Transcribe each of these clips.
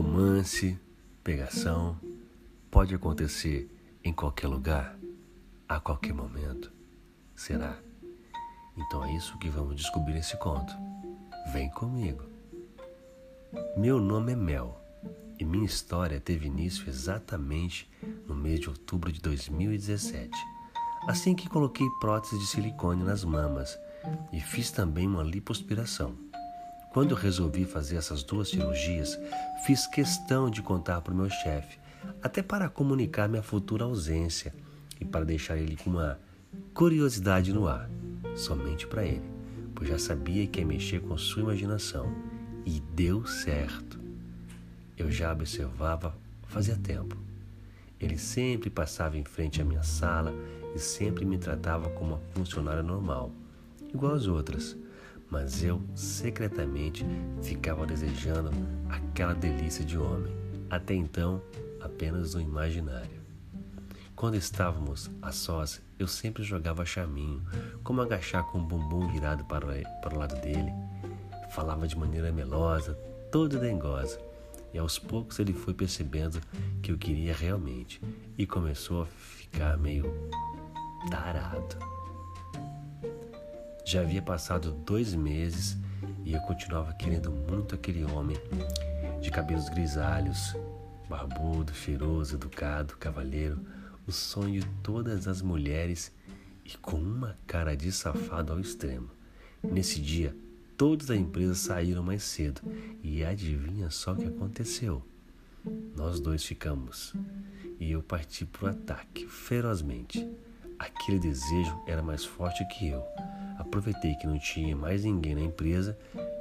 Romance, pegação, pode acontecer em qualquer lugar, a qualquer momento. Será? Então é isso que vamos descobrir nesse conto. Vem comigo. Meu nome é Mel e minha história teve início exatamente no mês de outubro de 2017, assim que coloquei prótese de silicone nas mamas e fiz também uma lipoaspiração. Quando resolvi fazer essas duas cirurgias, fiz questão de contar para o meu chefe, até para comunicar minha futura ausência e para deixar ele com uma curiosidade no ar, somente para ele, pois já sabia que ia mexer com sua imaginação. E deu certo. Eu já observava fazia tempo. Ele sempre passava em frente à minha sala e sempre me tratava como uma funcionária normal, igual às outras mas eu secretamente ficava desejando aquela delícia de homem, até então apenas no imaginário. Quando estávamos a sós, eu sempre jogava charminho, como agachar com o bumbum virado para, para o lado dele. Falava de maneira melosa, toda dengosa, e aos poucos ele foi percebendo que eu queria realmente e começou a ficar meio tarado. Já havia passado dois meses e eu continuava querendo muito aquele homem de cabelos grisalhos, barbudo, cheiroso, educado, cavalheiro, o sonho de todas as mulheres e com uma cara de safado ao extremo. Nesse dia, todos da empresa saíram mais cedo e adivinha só o que aconteceu? Nós dois ficamos e eu parti para o ataque ferozmente. Aquele desejo era mais forte que eu. Aproveitei que não tinha mais ninguém na empresa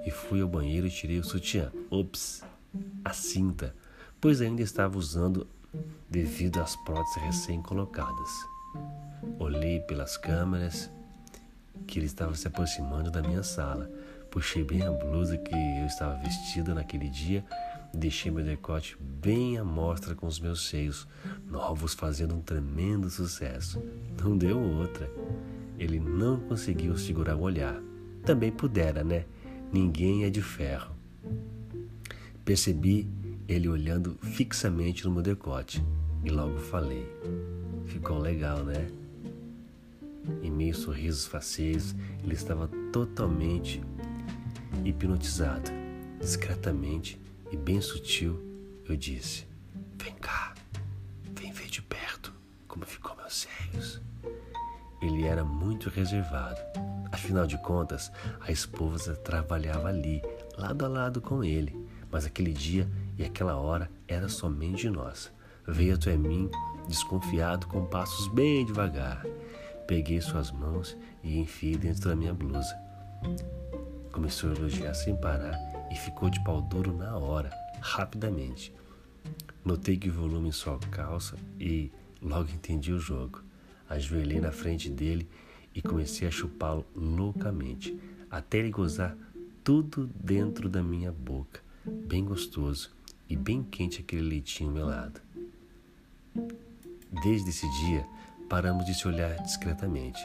e fui ao banheiro e tirei o sutiã. Ops, a cinta, pois ainda estava usando devido às próteses recém-colocadas. Olhei pelas câmeras que ele estava se aproximando da minha sala. Puxei bem a blusa que eu estava vestida naquele dia e deixei meu decote bem à mostra com os meus seios, novos fazendo um tremendo sucesso. Não deu outra. Ele não conseguiu segurar o olhar. Também pudera, né? Ninguém é de ferro. Percebi ele olhando fixamente no meu decote e logo falei: Ficou legal, né? Em meio sorrisos faceiros, ele estava totalmente hipnotizado. Discretamente e bem sutil, eu disse: Vem cá, Ele era muito reservado. Afinal de contas, a esposa trabalhava ali, lado a lado com ele. Mas aquele dia e aquela hora era somente nós. Veio até mim, desconfiado, com passos bem devagar. Peguei suas mãos e enfiei dentro da minha blusa. Começou a elogiar sem parar e ficou de pau duro na hora, rapidamente. Notei que o volume sua calça e logo entendi o jogo. Ajoelhei na frente dele e comecei a chupá-lo loucamente, até ele gozar tudo dentro da minha boca, bem gostoso e bem quente aquele leitinho melado. Desde esse dia, paramos de se olhar discretamente.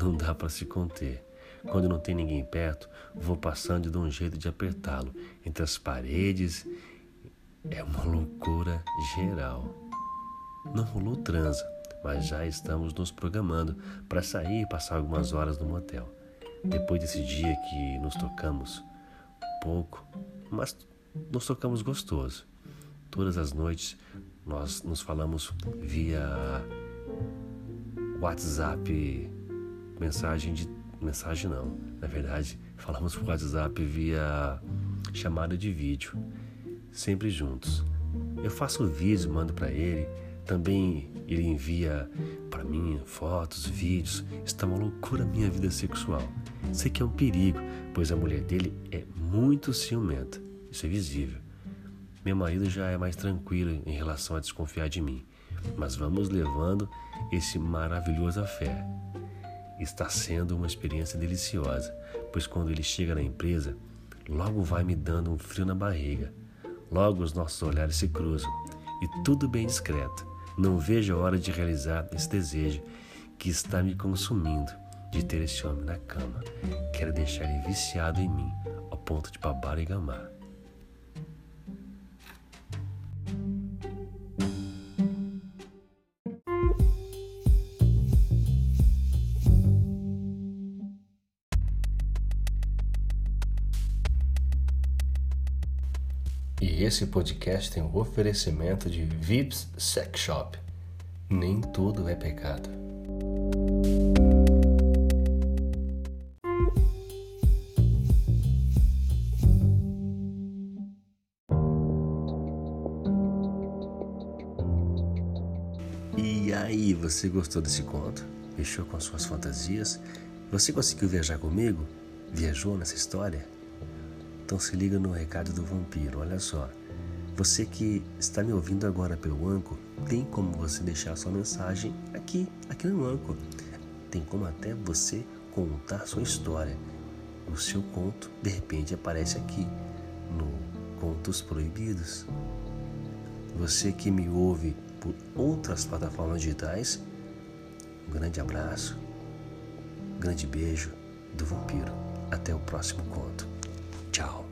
Não dá para se conter. Quando não tem ninguém perto, vou passando e dou um jeito de apertá-lo entre as paredes. É uma loucura geral. Não rolou transa, mas já estamos nos programando para sair e passar algumas horas no motel. Depois desse dia que nos tocamos pouco, mas nos tocamos gostoso. Todas as noites nós nos falamos via WhatsApp, mensagem de mensagem não, na verdade falamos por WhatsApp via chamada de vídeo, sempre juntos. Eu faço vídeo, mando para ele também ele envia para mim fotos, vídeos. Está uma loucura a minha vida sexual. Sei que é um perigo, pois a mulher dele é muito ciumenta. Isso é visível. Meu marido já é mais tranquilo em relação a desconfiar de mim. Mas vamos levando esse maravilhoso fé. Está sendo uma experiência deliciosa, pois quando ele chega na empresa, logo vai me dando um frio na barriga. Logo os nossos olhares se cruzam e tudo bem discreto. Não vejo a hora de realizar esse desejo que está me consumindo de ter esse homem na cama. Quero deixar ele viciado em mim, ao ponto de babar e gamar. Esse podcast tem o um oferecimento de Vips Sex Shop. Nem tudo é pecado. E aí, você gostou desse conto? Fechou com suas fantasias? Você conseguiu viajar comigo? Viajou nessa história? Então se liga no recado do vampiro, olha só. Você que está me ouvindo agora pelo Anco, tem como você deixar sua mensagem aqui, aqui no Anco. Tem como até você contar sua história. O seu conto, de repente, aparece aqui no Contos Proibidos. Você que me ouve por outras plataformas digitais, um grande abraço, um grande beijo do vampiro. Até o próximo conto. 找。